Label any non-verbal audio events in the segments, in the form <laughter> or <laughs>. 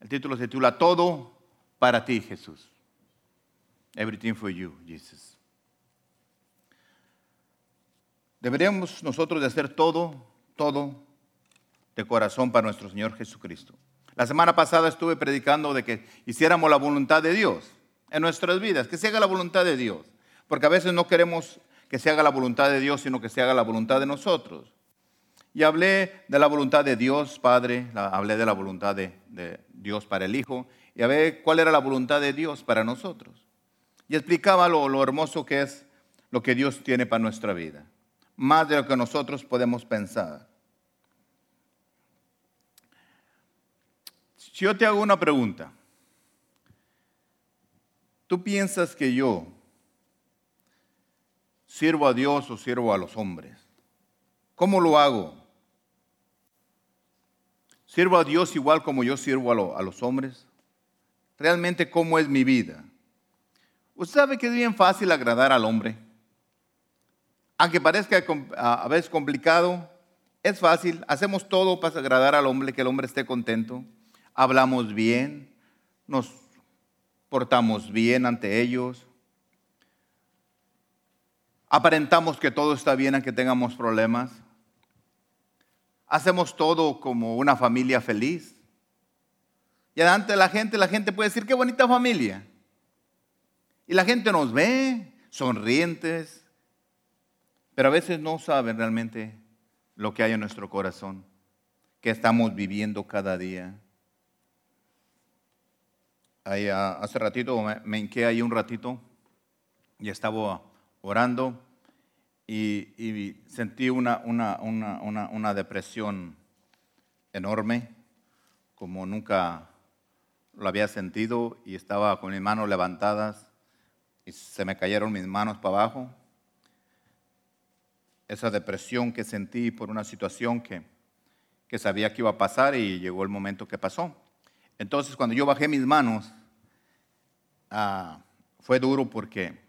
El título se titula Todo para ti, Jesús. Everything for you, Jesus. Deberíamos nosotros de hacer todo, todo de corazón para nuestro Señor Jesucristo. La semana pasada estuve predicando de que hiciéramos la voluntad de Dios en nuestras vidas, que se haga la voluntad de Dios, porque a veces no queremos que se haga la voluntad de Dios, sino que se haga la voluntad de nosotros. Y hablé de la voluntad de Dios Padre, hablé de la voluntad de, Dios para el Hijo, y a ver cuál era la voluntad de Dios para nosotros. Y explicaba lo, lo hermoso que es lo que Dios tiene para nuestra vida, más de lo que nosotros podemos pensar. Si yo te hago una pregunta, ¿tú piensas que yo sirvo a Dios o sirvo a los hombres? ¿Cómo lo hago? ¿Sirvo a Dios igual como yo sirvo a, los hombres? ¿Realmente cómo es mi vida? Usted sabe que es bien fácil agradar al hombre. Aunque parezca a veces complicado, es fácil. Hacemos todo para agradar al hombre, que el hombre esté contento. Hablamos bien, nos portamos bien ante ellos. Aparentamos que todo está bien aunque tengamos problemas. Hacemos todo como una familia feliz. Y delante de la gente, la gente puede decir, qué bonita familia. Y la gente nos ve sonrientes, pero a veces no saben realmente lo que hay en nuestro corazón, que estamos viviendo cada día. Ahí, ah, hace ratito me hinqué ahí un ratito y estaba orando y, sentí una, una, una, una, depresión enorme, como nunca lo había sentido y estaba con mis manos levantadas y se me cayeron mis manos para abajo. Esa depresión que sentí por una situación que, que sabía que iba a pasar y llegó el momento que pasó. Entonces cuando yo bajé mis manos, ah, fue duro porque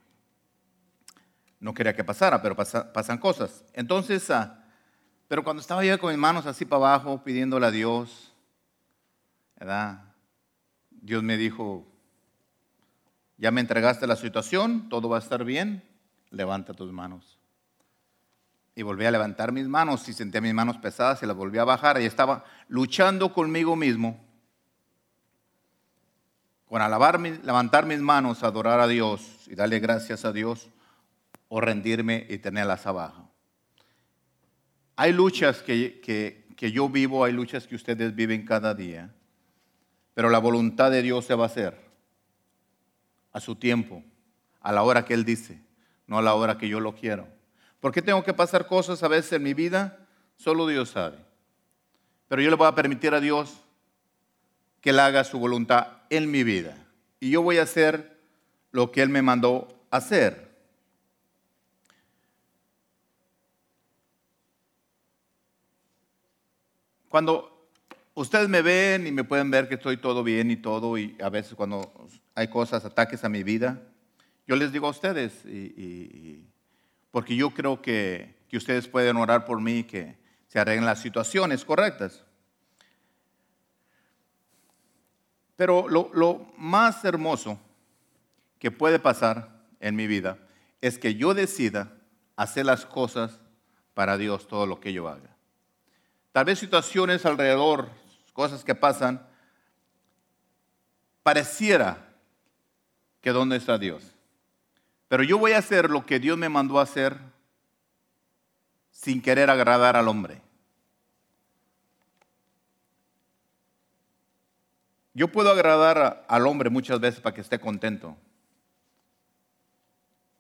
no quería que pasara, pero pasan cosas. Entonces, ah, pero cuando estaba yo con mis manos así para abajo, pidiéndole a Dios, ¿verdad? Dios me dijo, ya me entregaste la situación, todo va a estar bien, levanta tus manos. Y volví a levantar mis manos y sentía mis manos pesadas y las volví a bajar y estaba luchando conmigo mismo con alabar, levantar mis manos, adorar a Dios y darle gracias a Dios o rendirme y tenerlas abajo. Hay luchas que, que yo vivo, hay luchas que ustedes viven cada día, pero la voluntad de Dios se va a hacer a su tiempo, a la hora que Él dice, no a la hora que yo lo quiero. ¿Por qué tengo que pasar cosas a veces en mi vida? Solo Dios sabe. Pero yo le voy a permitir a Dios que Él haga su voluntad en mi vida. Y yo voy a hacer lo que Él me mandó hacer. Cuando ustedes me ven y me pueden ver que estoy todo bien y todo, y a veces cuando hay cosas, ataques a mi vida, yo les digo a ustedes, porque yo creo que, que, ustedes pueden orar por mí, que se arreglen las situaciones correctas. Pero lo, lo más hermoso que puede pasar en mi vida es que yo decida hacer las cosas para Dios, todo lo que yo haga. Tal vez situaciones alrededor, cosas que pasan, pareciera que dónde está Dios. Pero yo voy a hacer lo que Dios me mandó a hacer sin querer agradar al hombre. Yo puedo agradar al hombre muchas veces para que esté contento.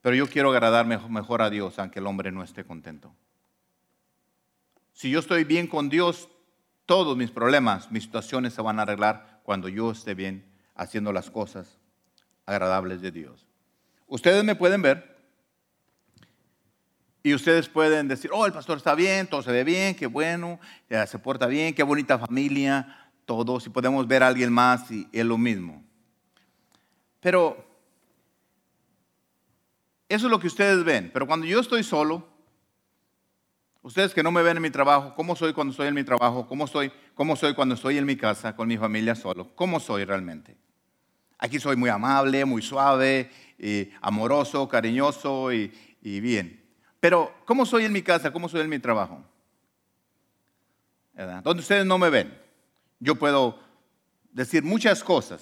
Pero yo quiero agradar mejor a Dios aunque el hombre no esté contento. Si yo estoy bien con Dios, todos mis problemas, mis situaciones se van a arreglar cuando yo esté bien haciendo las cosas agradables de Dios. Ustedes me pueden ver y ustedes pueden decir, oh, el pastor está bien, todo se ve bien, qué bueno, se porta bien, qué bonita familia, todo. Si podemos ver a alguien más y es lo mismo. Pero eso es lo que ustedes ven. Pero cuando yo estoy solo, Ustedes que no me ven en mi trabajo, ¿cómo soy cuando estoy en mi trabajo? ¿Cómo soy, cómo soy cuando estoy en mi casa con mi familia solo? ¿Cómo soy realmente? Aquí soy muy amable, muy suave, amoroso, cariñoso y, bien. Pero, ¿cómo soy en mi casa? ¿Cómo soy en mi trabajo? Donde ustedes no me ven. Yo puedo decir muchas cosas.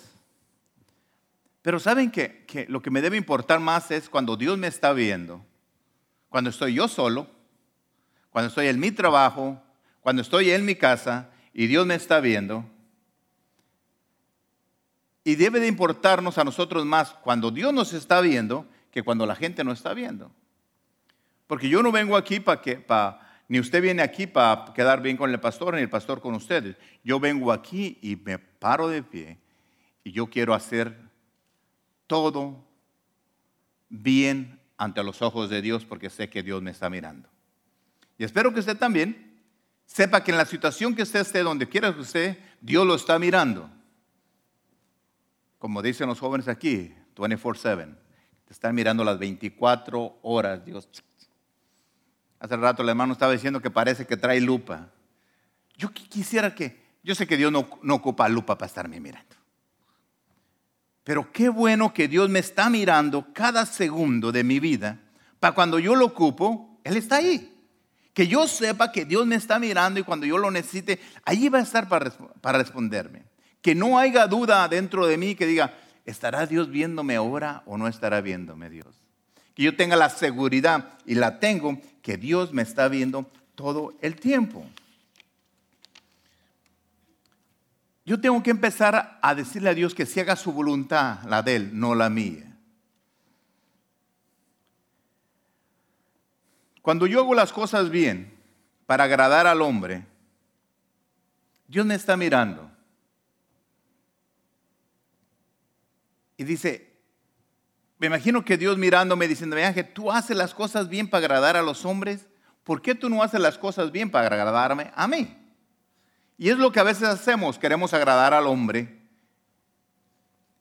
Pero saben que, lo que me debe importar más es cuando Dios me está viendo, cuando estoy yo solo, cuando estoy en mi trabajo, cuando estoy en mi casa y Dios me está viendo. Y debe de importarnos a nosotros más cuando Dios nos está viendo que cuando la gente no está viendo. Porque yo no vengo aquí para que, para ni usted viene aquí para quedar bien con el pastor, ni el pastor con ustedes. Yo vengo aquí y me paro de pie y yo quiero hacer todo bien ante los ojos de Dios porque sé que Dios me está mirando. Y espero que usted también sepa que en la situación que usted esté, donde quiera que usted, Dios lo está mirando. Como dicen los jóvenes aquí, 24/7. Te están mirando las 24 horas, Dios Hace rato el hermano estaba diciendo que parece que trae lupa. Yo quisiera que, yo sé que Dios no, no ocupa lupa para estarme mirando. Pero qué bueno que Dios me está mirando cada segundo de mi vida, para cuando yo lo ocupo, Él está ahí. Que yo sepa que Dios me está mirando y cuando yo lo necesite, allí va a estar para, para responderme. Que no haya duda dentro de mí que diga, ¿estará Dios viéndome ahora o no estará viéndome Dios? que yo tenga la seguridad, y la tengo, que Dios me está viendo todo el tiempo. Yo tengo que empezar a decirle a Dios que si haga su voluntad, la de Él, no la mía. Cuando yo hago las cosas bien para agradar al hombre, Dios me está mirando. Y dice, me imagino que Dios mirándome diciendo, Ángel, tú haces las cosas bien para agradar a los hombres, ¿por qué tú no haces las cosas bien para agradarme a mí? Y es lo que a veces hacemos, queremos agradar al hombre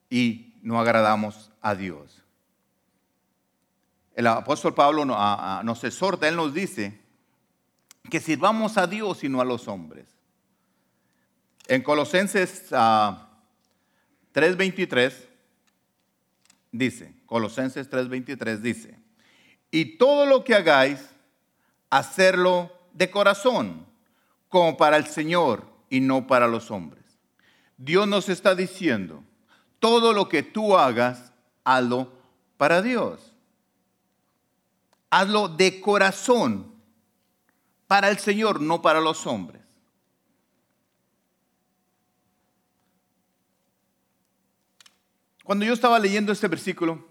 y no agradamos a Dios. El apóstol Pablo nos exhorta, él nos dice que sirvamos a Dios y no a los hombres. En Colosenses 3:23 ah, dice, Colosenses 3:23 dice, y todo lo que hagáis, hacerlo de corazón, como para el Señor y no para los hombres. Dios nos está diciendo, todo lo que tú hagas, hazlo para Dios. Hazlo de corazón, para el Señor, no para los hombres. Cuando yo estaba leyendo este versículo,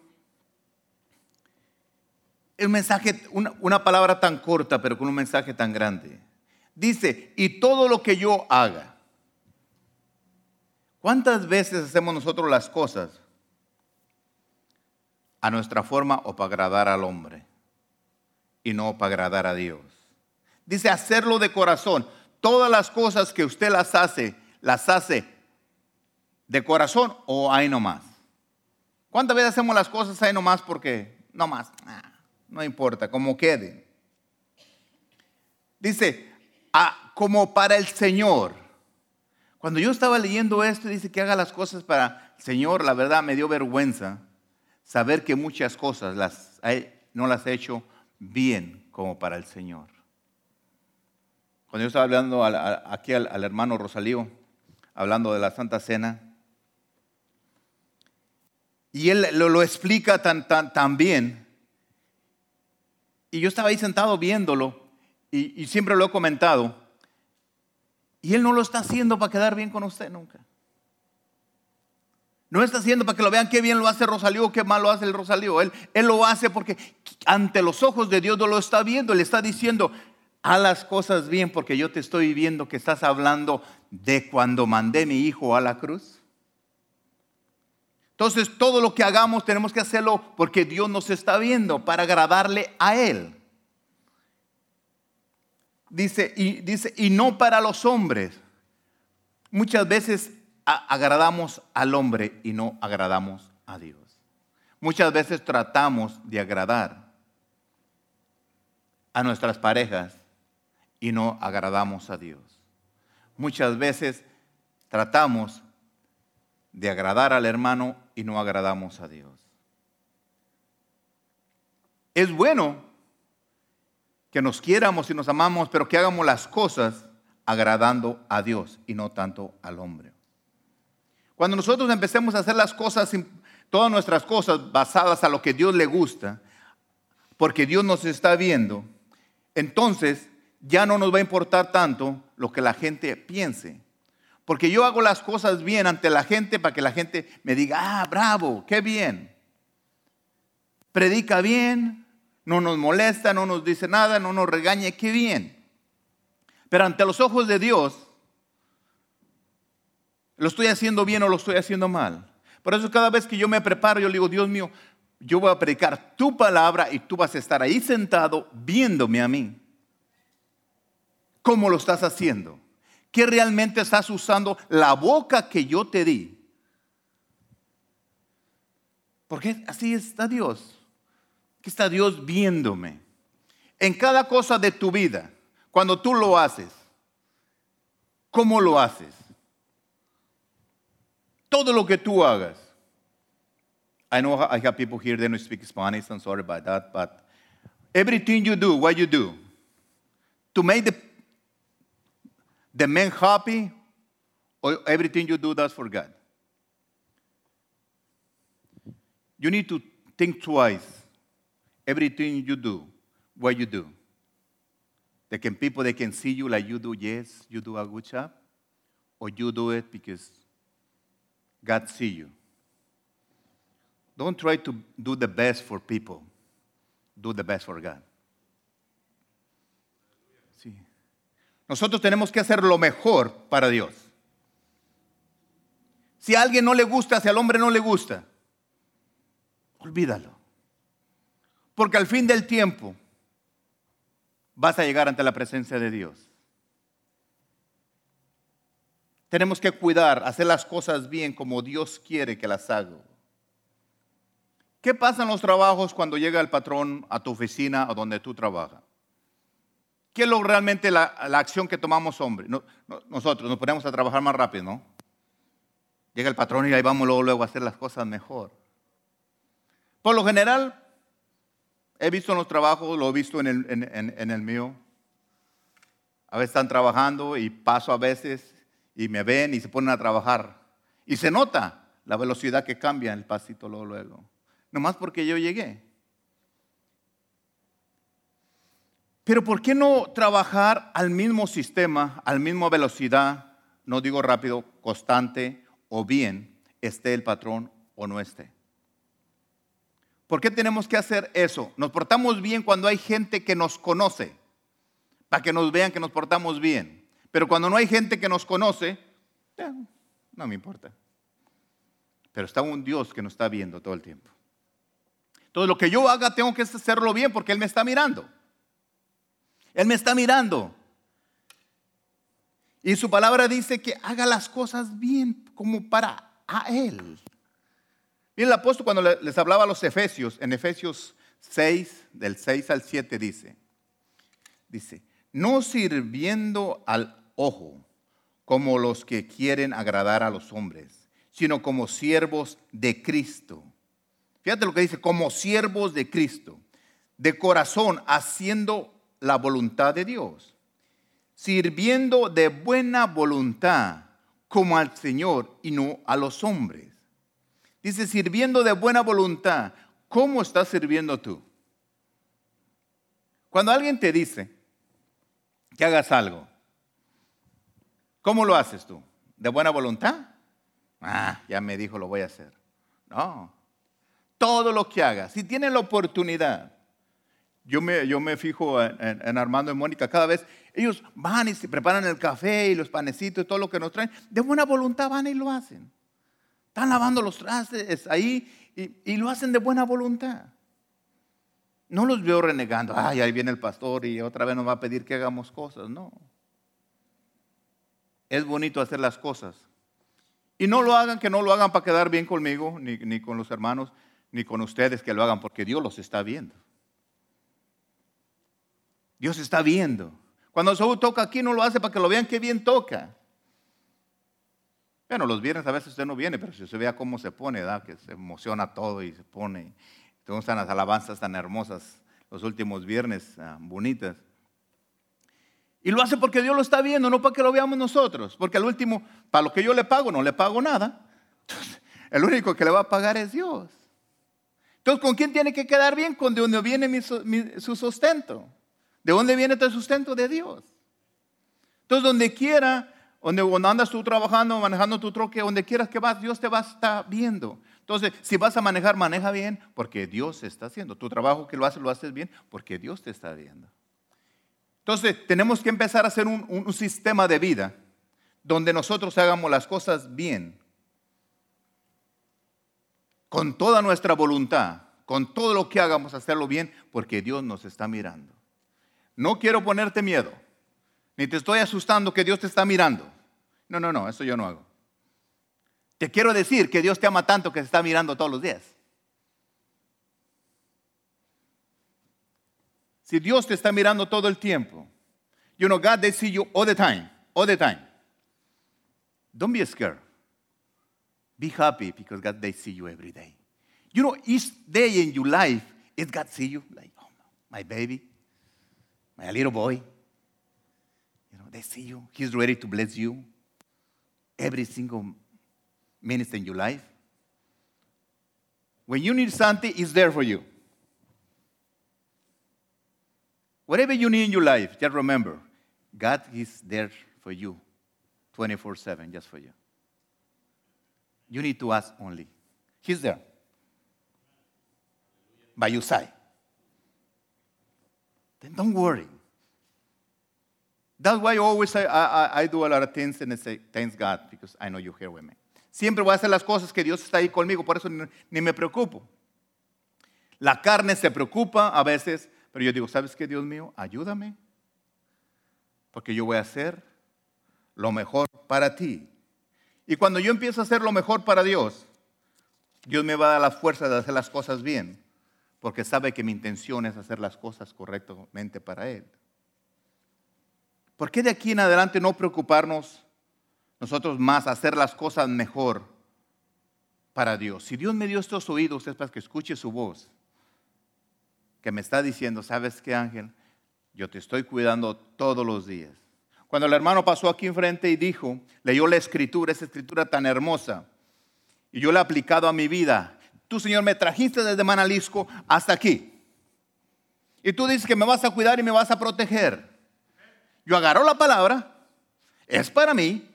un mensaje, una, palabra tan corta, pero con un mensaje tan grande. Dice, y todo lo que yo haga. ¿Cuántas veces hacemos nosotros las cosas a nuestra forma o para agradar al hombre y no para agradar a Dios? Dice hacerlo de corazón. Todas las cosas que usted las hace, las hace de corazón o ahí nomás. ¿Cuántas veces hacemos las cosas ahí nomás porque nomás? Ah no importa, como quede. Dice, ah, como para el Señor. Cuando yo estaba leyendo esto, dice que haga las cosas para el Señor, la verdad me dio vergüenza saber que muchas cosas las, no las he hecho bien como para el Señor. Cuando yo estaba hablando aquí al, hermano Rosalío, hablando de la Santa Cena, y él lo, explica tan, tan, tan bien, y yo estaba ahí sentado viéndolo y, siempre lo he comentado. Y él no lo está haciendo para quedar bien con usted nunca. No está haciendo para que lo vean qué bien lo hace Rosalío, qué mal lo hace el Rosalío. Él, él lo hace porque ante los ojos de Dios no lo está viendo. Él está diciendo, haz las cosas bien porque yo te estoy viendo que estás hablando de cuando mandé mi hijo a la cruz. Entonces todo lo que hagamos tenemos que hacerlo porque Dios nos está viendo para agradarle a Él. Dice y, dice, y no para los hombres. Muchas veces agradamos al hombre y no agradamos a Dios. Muchas veces tratamos de agradar a nuestras parejas y no agradamos a Dios. Muchas veces tratamos de agradar al hermano y no agradamos a Dios. Es bueno que nos quieramos y nos amamos, pero que hagamos las cosas agradando a Dios y no tanto al hombre. Cuando nosotros empecemos a hacer las cosas, todas nuestras cosas basadas a lo que Dios le gusta, porque Dios nos está viendo, entonces ya no nos va a importar tanto lo que la gente piense. Porque yo hago las cosas bien ante la gente para que la gente me diga, ah, bravo, qué bien. Predica bien, no nos molesta, no nos dice nada, no nos regañe, qué bien. Pero ante los ojos de Dios, ¿lo estoy haciendo bien o lo estoy haciendo mal? Por eso cada vez que yo me preparo, yo le digo, Dios mío, yo voy a predicar tu palabra y tú vas a estar ahí sentado viéndome a mí. ¿Cómo lo estás haciendo? ¿Qué realmente estás usando la boca que yo te di? Porque así está Dios. Aquí está Dios viéndome. En cada cosa de tu vida, cuando tú lo haces, ¿cómo lo haces? Todo lo que tú hagas. I know I have people here that don't speak Spanish. I'm sorry about that, but everything you do, what you do, to make the the man happy, or everything you do, that's for God. You need to think twice. Everything you do, what you do. They can people they can see you like you do, yes, you do a good job, or you do it because God see you. Don't try to do the best for people. Do the best for God. Nosotros tenemos que hacer lo mejor para Dios. Si a alguien no le gusta, si al hombre no le gusta, olvídalo. Porque al fin del tiempo vas a llegar ante la presencia de Dios. Tenemos que cuidar, hacer las cosas bien como Dios quiere que las haga. ¿Qué pasa en los trabajos cuando llega el patrón a tu oficina o donde tú trabajas? ¿Qué es lo realmente la, acción que tomamos hombre? nosotros nos ponemos a trabajar más rápido, ¿no? Llega el patrón y ahí vamos luego, luego a hacer las cosas mejor. Por lo general, he visto en los trabajos, lo he visto en el, en el mío. A veces están trabajando y paso a veces y me ven y se ponen a trabajar. Y se nota la velocidad que cambia el pasito luego, luego. Nomás porque yo llegué. Pero ¿por qué no trabajar al mismo sistema, al mismo velocidad, no digo rápido, constante o bien, esté el patrón o no esté? ¿Por qué tenemos que hacer eso? Nos portamos bien cuando hay gente que nos conoce, para que nos vean que nos portamos bien. Pero cuando no hay gente que nos conoce, no me importa. Pero está un Dios que nos está viendo todo el tiempo. Entonces lo que yo haga tengo que hacerlo bien porque Él me está mirando. Él me está mirando. Y su palabra dice que haga las cosas bien como para a Él. Y el apóstol cuando les hablaba a los efesios, en Efesios 6, del 6 al 7 dice, dice, no sirviendo al ojo como los que quieren agradar a los hombres, sino como siervos de Cristo. Fíjate lo que dice, como siervos de Cristo, de corazón, haciendo la voluntad de Dios, sirviendo de buena voluntad como al Señor y no a los hombres. Dice, sirviendo de buena voluntad, ¿cómo estás sirviendo tú? Cuando alguien te dice que hagas algo, ¿cómo lo haces tú? ¿De buena voluntad? Ah, ya me dijo, lo voy a hacer. No, todo lo que hagas, si tienes la oportunidad yo me, yo me fijo en, Armando y Mónica, cada vez ellos van y se preparan el café y los panecitos y todo lo que nos traen, de buena voluntad van y lo hacen. Están lavando los trastes ahí y, y lo hacen de buena voluntad. No los veo renegando, ay, ahí viene el pastor y otra vez nos va a pedir que hagamos cosas, no. Es bonito hacer las cosas. Y no lo hagan, que no lo hagan para quedar bien conmigo, ni, ni con los hermanos, ni con ustedes que lo hagan, porque Dios los está viendo. Dios está viendo. Cuando Saúl toca aquí, no lo hace para que lo vean qué bien toca. Bueno, los viernes a veces usted no viene, pero si usted vea cómo se pone, ¿verdad? que se emociona todo y se pone. Entonces están las alabanzas tan hermosas los últimos viernes, ah, bonitas. Y lo hace porque Dios lo está viendo, no para que lo veamos nosotros. Porque al último, para lo que yo le pago, no le pago nada. El único que le va a pagar es Dios. Entonces, ¿con quién tiene que quedar bien? Con de dónde viene su sustento. ¿De dónde viene tu sustento? De Dios. Entonces, donde quiera, donde, donde andas tú trabajando, manejando tu troque, donde quieras que vas, Dios te va a estar viendo. Entonces, si vas a manejar, maneja bien, porque Dios está haciendo. Tu trabajo que lo haces, lo haces bien, porque Dios te está viendo. Entonces, tenemos que empezar a hacer un, sistema de vida donde nosotros hagamos las cosas bien, con toda nuestra voluntad, con todo lo que hagamos, hacerlo bien, porque Dios nos está mirando. No quiero ponerte miedo, ni te estoy asustando que Dios te está mirando. No, no, no, eso yo no hago. Te quiero decir que Dios te ama tanto que se está mirando todos los días. Si Dios te está mirando todo el tiempo, you know, God, they see you all the time, all the time. Don't be scared. Be happy because God, they see you every day. You know, each day in your life, is God see you like, oh, my baby, my little boy. You know, they see you. He's ready to bless you every single minute in your life. When you need something, it's there for you. Whatever you need in your life, just remember, God is there for you 24 7, just for you. You need to ask only. He's there by your side. Then don't worry. That's why I always I, I, I do a lot of things and I say, thanks God, because I know you're here with me. Siempre voy a hacer las cosas que Dios está ahí conmigo, por eso ni, ni me preocupo. La carne se preocupa a veces pero yo digo, ¿sabes qué, Dios mío? Ayúdame. Porque yo voy a hacer lo mejor para ti. Y cuando yo empiezo a hacer lo mejor para Dios, Dios me va a dar la fuerza de hacer las cosas bien. Porque sabe que mi intención es hacer las cosas correctamente para Él. ¿Por qué de aquí en adelante no preocuparnos nosotros más, hacer las cosas mejor para Dios? Si Dios me dio estos oídos es para que escuche su voz que me está diciendo, ¿sabes qué Ángel? Yo te estoy cuidando todos los días. Cuando el hermano pasó aquí enfrente y dijo, leyó la escritura, esa escritura tan hermosa, y yo la he aplicado a mi vida. Tú, Señor, me trajiste desde Manalisco hasta aquí. Y tú dices que me vas a cuidar y me vas a proteger. Yo agarro la palabra, es para mí,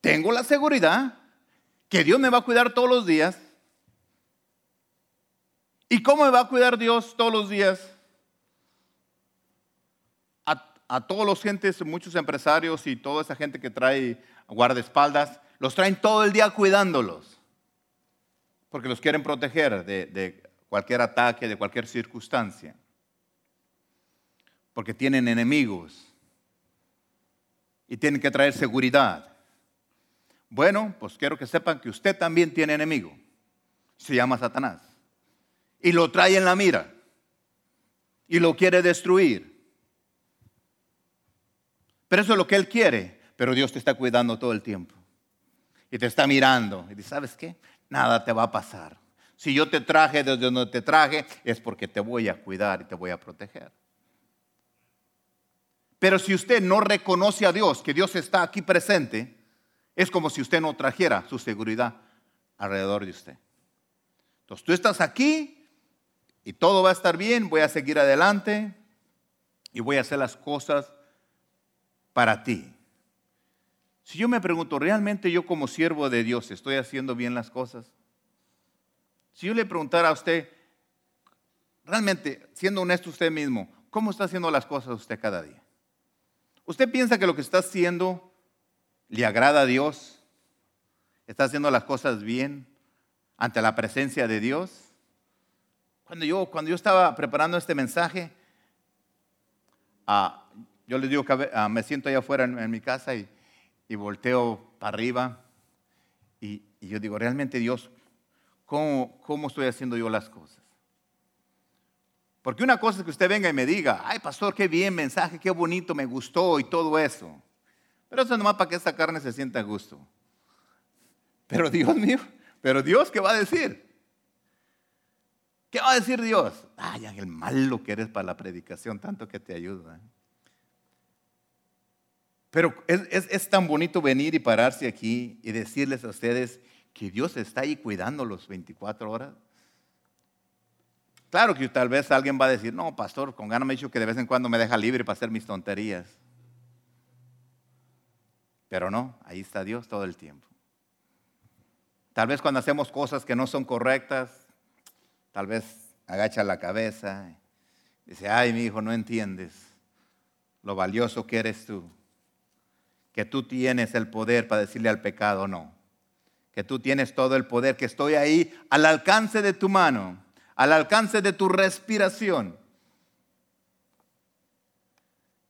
tengo la seguridad que Dios me va a cuidar todos los días ¿Y cómo va a cuidar Dios todos los días? A, todos los gentes, muchos empresarios y toda esa gente que trae guardaespaldas, los traen todo el día cuidándolos. Porque los quieren proteger de, de cualquier ataque, de cualquier circunstancia. Porque tienen enemigos. Y tienen que traer seguridad. Bueno, pues quiero que sepan que usted también tiene enemigo. Se llama Satanás y lo trae en la mira y lo quiere destruir. Pero eso es lo que Él quiere, pero Dios te está cuidando todo el tiempo y te está mirando y dice, ¿sabes qué? Nada te va a pasar. Si yo te traje desde donde te traje es porque te voy a cuidar y te voy a proteger. Pero si usted no reconoce a Dios, que Dios está aquí presente, es como si usted no trajera su seguridad alrededor de usted. Entonces tú estás aquí y todo va a estar bien, voy a seguir adelante y voy a hacer las cosas para ti. Si yo me pregunto, ¿realmente yo como siervo de Dios estoy haciendo bien las cosas? Si yo le preguntara a usted, realmente, siendo honesto usted mismo, ¿cómo está haciendo las cosas usted cada día? ¿Usted piensa que lo que está haciendo le agrada a Dios? ¿Está haciendo las cosas bien ante la presencia de Dios? Cuando yo, cuando yo estaba preparando este mensaje, ah, yo les digo que ah, me siento allá afuera en, mi casa y, volteo para arriba y, yo digo, realmente Dios, ¿cómo, ¿cómo estoy haciendo yo las cosas? Porque una cosa es que usted venga y me diga, ay pastor, qué bien mensaje, qué bonito, me gustó y todo eso. Pero eso es nomás para que esta carne se sienta a gusto. Pero Dios mío, pero Dios, ¿qué va a decir? ¿Qué va a decir Dios? Ay, el malo que eres para la predicación, tanto que te ayuda. Pero es, tan bonito venir y pararse aquí y decirles a ustedes que Dios está ahí cuidándolos 24 horas. Claro que tal vez alguien va a decir, no, pastor, con ganas me ha dicho que de vez en cuando me deja libre para hacer mis tonterías. Pero no, ahí está Dios todo el tiempo. Tal vez cuando hacemos cosas que no son correctas, tal vez agacha la cabeza, y dice, ay, mi hijo, no entiendes lo valioso que eres tú, que tú tienes el poder para decirle al pecado no, que tú tienes todo el poder, que estoy ahí al alcance de tu mano, al alcance de tu respiración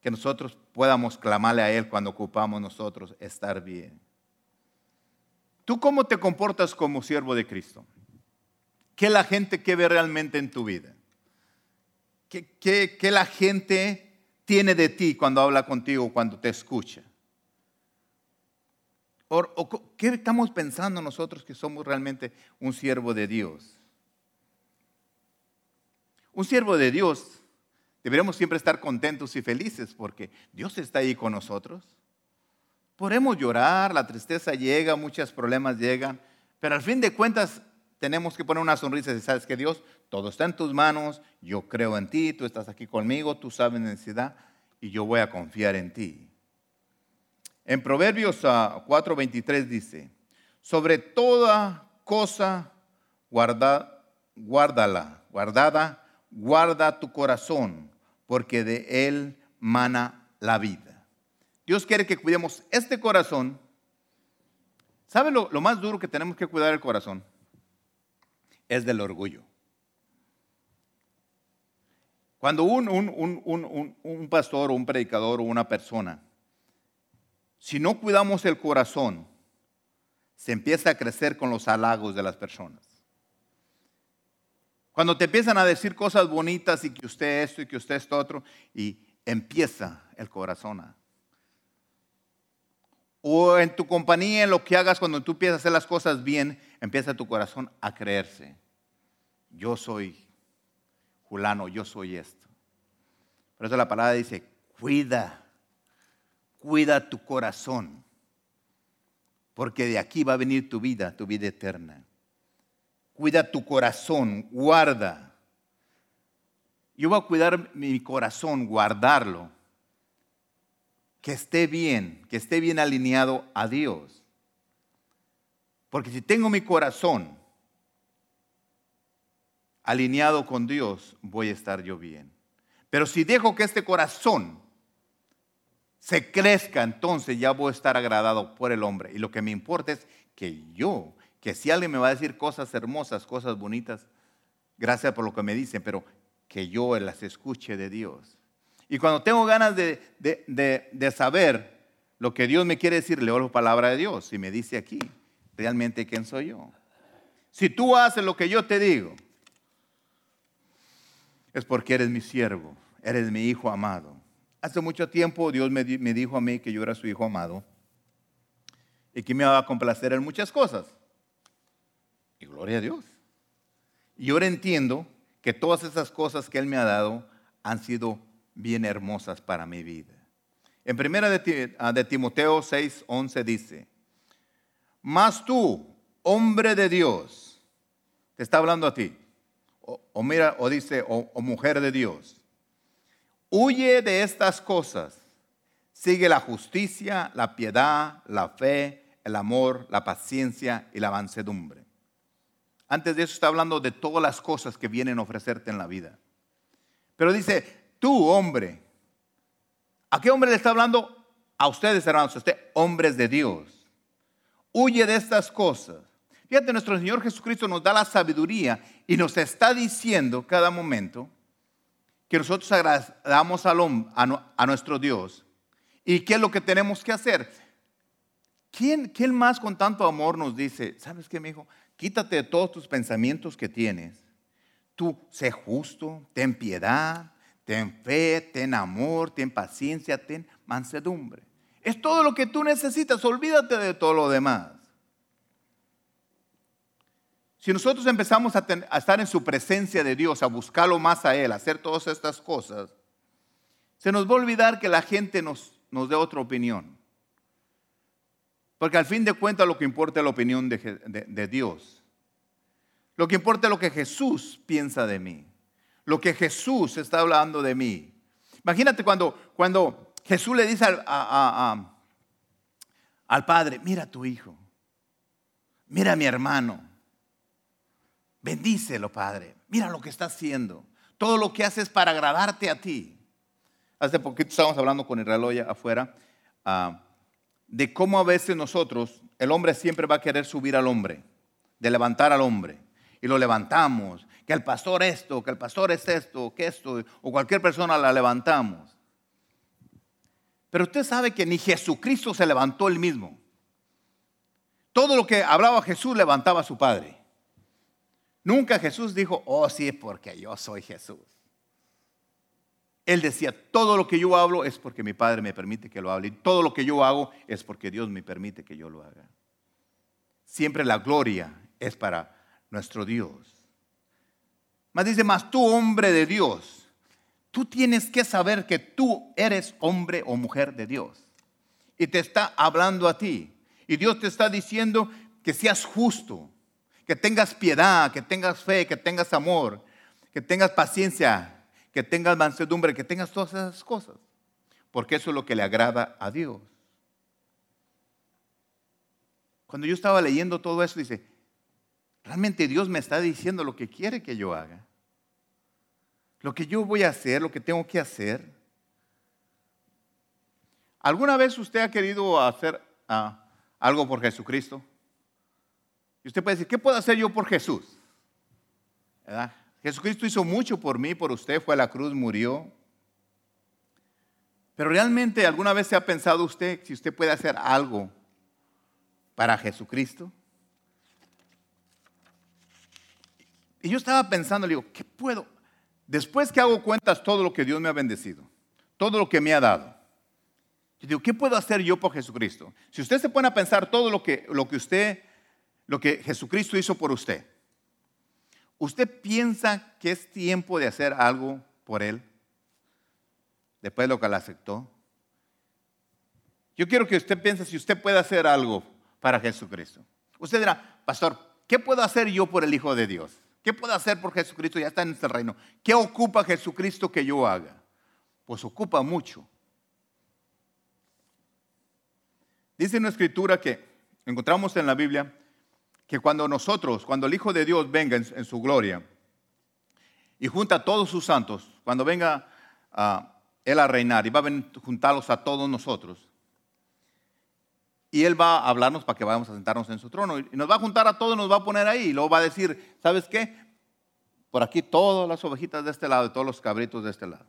que nosotros podamos clamarle a Él cuando ocupamos nosotros estar bien. ¿Tú cómo te comportas como siervo de Cristo? ¿Qué la gente que ve realmente en tu vida? ¿Qué, la gente tiene de ti cuando habla contigo, cuando te escucha? ¿Qué estamos pensando nosotros que somos realmente un siervo de Dios? Un siervo de Dios Deberíamos siempre estar contentos y felices porque Dios está ahí con nosotros. Podemos llorar, la tristeza llega, muchos problemas llegan, pero al fin de cuentas tenemos que poner una sonrisa y sabes que Dios, todo está en tus manos, yo creo en ti, tú estás aquí conmigo, tú sabes necesidad y yo voy a confiar en ti. En Proverbios 4:23 ah, dice, sobre toda cosa guarda, guárdala, guardada, guarda tu corazón, porque de él mana la vida. Dios quiere que cuidemos este corazón. ¿Sabe lo, más duro que tenemos que cuidar el corazón? Es del orgullo. Cuando un, un, pastor o un predicador o una persona, si no cuidamos el corazón, se empieza a crecer con los halagos de las personas. Cuando te empiezan a decir cosas bonitas y que usted esto y que usted esto otro, y empieza el corazón a... O en tu compañía, en lo que hagas, cuando tú empiezas a hacer las cosas bien, empieza tu corazón a creerse. Yo soy Julano, yo soy esto. Por eso la palabra dice, cuida, cuida tu corazón, porque de aquí va a venir tu vida, tu vida eterna. Cuida tu corazón, guarda. Yo voy a cuidar mi corazón, guardarlo. Que esté bien, que esté bien alineado a Dios. Porque si tengo mi corazón alineado con Dios, voy a estar yo bien. Pero si dejo que este corazón se crezca, entonces ya voy a estar agradado por el hombre. Y lo que me importa es que yo que si alguien me va a decir cosas hermosas, cosas bonitas, gracias por lo que me dicen, pero que yo las escuche de Dios. Y cuando tengo ganas de, de, saber lo que Dios me quiere decir, leo la palabra de Dios y me dice aquí realmente quién soy yo. Si tú haces lo que yo te digo, es porque eres mi siervo, eres mi hijo amado. Hace mucho tiempo Dios me, me dijo a mí que yo era su hijo amado y que me iba a complacer en muchas cosas. Y gloria a Dios. Y ahora entiendo que todas esas cosas que Él me ha dado han sido bien hermosas para mi vida. En primera de, ah, Timoteo 6, 11 dice, mas tú, hombre de Dios, te está hablando a ti, o, mira, o dice, o mujer de Dios, huye de estas cosas, sigue la justicia, la piedad, la fe, el amor, la paciencia y la mansedumbre. Antes de eso está hablando de todas las cosas que vienen a ofrecerte en la vida. Pero dice, tú hombre, ¿a qué hombre le está hablando? A ustedes, hermanos, a usted, hombres de Dios. Huye de estas cosas. Fíjate, nuestro Señor Jesucristo nos da la sabiduría y nos está diciendo cada momento que nosotros agradamos a, a nuestro Dios. ¿Y qué es lo que tenemos que hacer? ¿Quién, ¿Quién más con tanto amor nos dice, sabes qué, mi hijo? Quítate de todos tus pensamientos que tienes. Tú sé justo, ten piedad, ten fe, ten amor, ten paciencia, ten mansedumbre. Es todo lo que tú necesitas, olvídate de todo lo demás. Si nosotros empezamos a, estar en su presencia de Dios, a buscarlo más a Él, a hacer todas estas cosas, se nos va a olvidar que la gente nos, dé otra opinión. Porque al fin de cuentas lo que importa es la opinión de Dios. Lo que importa es lo que Jesús piensa de mí. Lo que Jesús está hablando de mí. Imagínate cuando, cuando Jesús le dice al, al Padre, mira a tu hijo, mira a mi hermano, bendícelo Padre, mira lo que está haciendo, todo lo que haces para agradarte a ti. Hace poquito estábamos hablando con Israel afuera ah, de cómo a veces nosotros, el hombre siempre va a querer subir al hombre, de levantar al hombre y lo levantamos, que el pastor esto, que el pastor es esto, que esto, o cualquier persona la levantamos. Pero usted sabe que ni Jesucristo se levantó él mismo. Todo lo que hablaba Jesús levantaba a su Padre. Nunca Jesús dijo, oh sí, porque yo soy Jesús. Él decía, todo lo que yo hablo es porque mi Padre me permite que lo hable. Y todo lo que yo hago es porque Dios me permite que yo lo haga. Siempre la gloria es para nuestro Dios. Más dice, más tú hombre de Dios, tú tienes que saber que tú eres hombre o mujer de Dios. Y te está hablando a ti. Y Dios te está diciendo que seas justo, que tengas piedad, que tengas fe, que tengas amor, que tengas paciencia, que tengas mansedumbre, que tengas todas esas cosas. Porque eso es lo que le agrada a Dios. Cuando yo estaba leyendo todo eso, dice, Realmente Dios me está diciendo lo que quiere que yo haga. Lo que yo voy a hacer, lo que tengo que hacer. ¿Alguna vez usted ha querido hacer ah, algo por Jesucristo? Y usted puede decir, ¿qué puedo hacer yo por Jesús? Jesucristo hizo mucho por mí, por usted, fue a la cruz, murió. Pero realmente alguna vez se ha pensado usted si usted puede hacer algo para Jesucristo? Y yo estaba pensando, le digo, ¿qué puedo? Después que hago cuentas todo lo que Dios me ha bendecido, todo lo que me ha dado, yo digo, ¿qué puedo hacer yo por Jesucristo? Si usted se pone a pensar todo lo que, lo que usted, lo que Jesucristo hizo por usted, ¿usted piensa que es tiempo de hacer algo por Él? Después de lo que le aceptó. Yo quiero que usted piense si usted puede hacer algo para Jesucristo. Usted dirá, pastor, ¿qué puedo hacer yo por el Hijo de Dios? ¿Qué puedo hacer por Jesucristo? Ya está en este reino. ¿Qué ocupa Jesucristo que yo haga? Pues ocupa mucho. Dice una escritura que encontramos en la Biblia que cuando nosotros, cuando el Hijo de Dios venga en, su gloria y junta a todos sus santos, cuando venga Él a reinar y va a juntarlos a todos nosotros, y Él va a hablarnos para que vayamos a sentarnos en su trono. Y nos va a juntar a todos, nos va a poner ahí. Y luego va a decir, ¿sabes qué? Por aquí todas las ovejitas de este lado y todos los cabritos de este lado.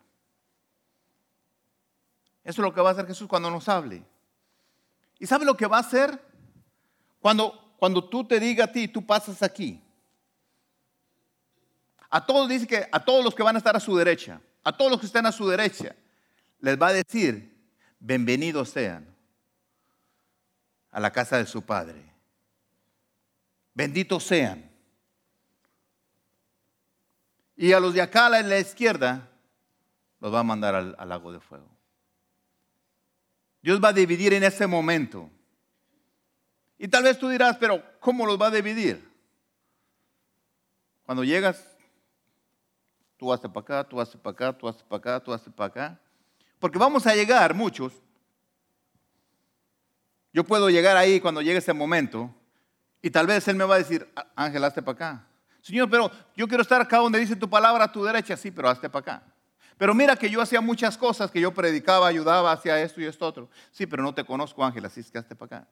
Eso es lo que va a hacer Jesús cuando nos hable. ¿Y sabe lo que va a hacer? Cuando, cuando tú te diga a ti, tú pasas aquí. A todos dice que a todos los que van a estar a su derecha, a todos los que estén a su derecha, les va a decir, bienvenidos sean a la casa de su padre. Benditos sean. Y a los de acá a la izquierda los va a mandar al, lago de fuego. Dios va a dividir en ese momento. Y tal vez tú dirás, pero ¿cómo los va a dividir? Cuando llegas, tú haces para acá, tú haces para acá, tú haces para acá, tú haces para acá. Porque vamos a llegar muchos yo puedo llegar ahí cuando llegue ese momento y tal vez Él me va a decir, Ángel, hazte para acá. Señor, pero yo quiero estar acá donde dice tu palabra a tu derecha, sí, pero hazte para acá. Pero mira que yo hacía muchas cosas, que yo predicaba, ayudaba, hacía esto y esto otro. Sí, pero no te conozco, Ángel, así es que hazte para acá.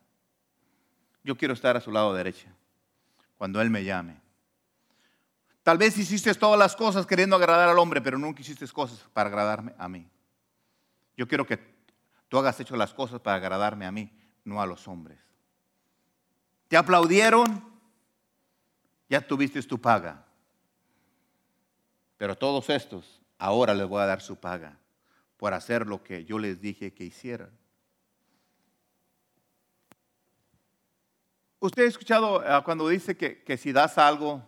Yo quiero estar a su lado derecha, cuando Él me llame. Tal vez hiciste todas las cosas queriendo agradar al hombre, pero nunca hiciste cosas para agradarme a mí. Yo quiero que tú hagas hecho las cosas para agradarme a mí no a los hombres. ¿Te aplaudieron? Ya tuviste tu paga. Pero a todos estos, ahora les voy a dar su paga por hacer lo que yo les dije que hicieran. Usted ha escuchado ah, cuando dice que, si das algo,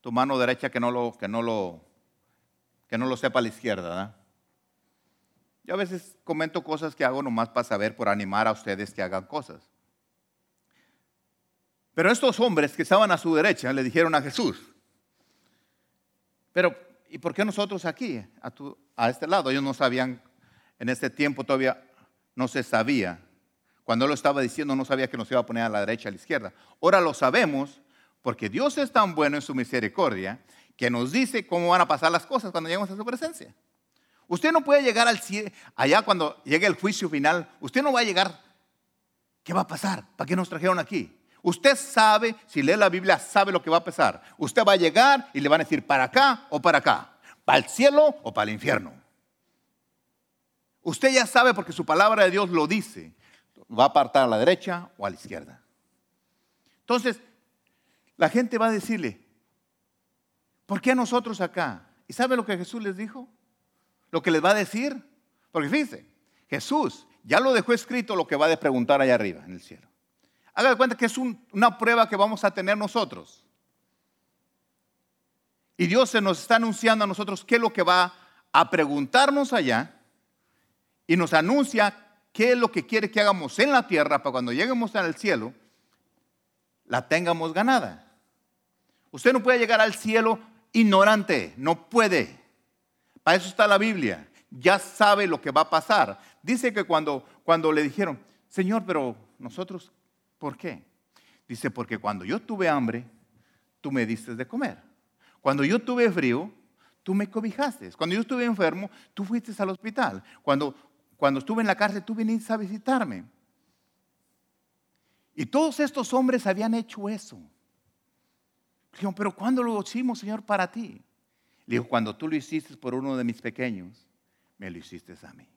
tu mano derecha que no lo, que no lo, que no lo sepa la izquierda. ¿verdad? Yo a veces comento cosas que hago nomás para saber, por animar a ustedes que hagan cosas. Pero estos hombres que estaban a su derecha le dijeron a Jesús, pero ¿y por qué nosotros aquí, a, este lado? Ellos no sabían, en este tiempo todavía no se sabía. Cuando él lo estaba diciendo no sabía que nos iba a poner a la derecha, a la izquierda. Ahora lo sabemos porque Dios es tan bueno en su misericordia que nos dice cómo van a pasar las cosas cuando lleguemos a su presencia. Usted no puede llegar al allá cuando llegue el juicio final, usted no va a llegar. ¿Qué va a pasar? ¿Para qué nos trajeron aquí? Usted sabe, si lee la Biblia, sabe lo que va a pasar. Usted va a llegar y le van a decir para acá o para acá, para el cielo o para el infierno. Usted ya sabe porque su palabra de Dios lo dice. Va a apartar a la derecha o a la izquierda. Entonces, la gente va a decirle, ¿por qué nosotros acá? ¿Y sabe lo que Jesús les dijo? Lo que les va a decir. Porque fíjense, Jesús ya lo dejó escrito lo que va a preguntar allá arriba en el cielo. Haga de cuenta que es una prueba que vamos a tener nosotros. Y Dios se nos está anunciando a nosotros qué es lo que va a preguntarnos allá y nos anuncia qué es lo que quiere que hagamos en la tierra para cuando lleguemos al cielo, la tengamos ganada. Usted no puede llegar al cielo ignorante, no puede. Para eso está la Biblia. Ya sabe lo que va a pasar. Dice que cuando, cuando le dijeron, Señor, pero nosotros, ¿por qué? Dice, porque cuando yo tuve hambre, tú me diste de comer. Cuando yo tuve frío, tú me cobijaste. Cuando yo estuve enfermo, tú fuiste al hospital. Cuando, cuando estuve en la cárcel, tú viniste a visitarme. Y todos estos hombres habían hecho eso. Dijeron, pero ¿cuándo lo hicimos, Señor, para ti? Dijo, cuando tú lo hiciste por uno de mis pequeños, me lo hiciste a mí.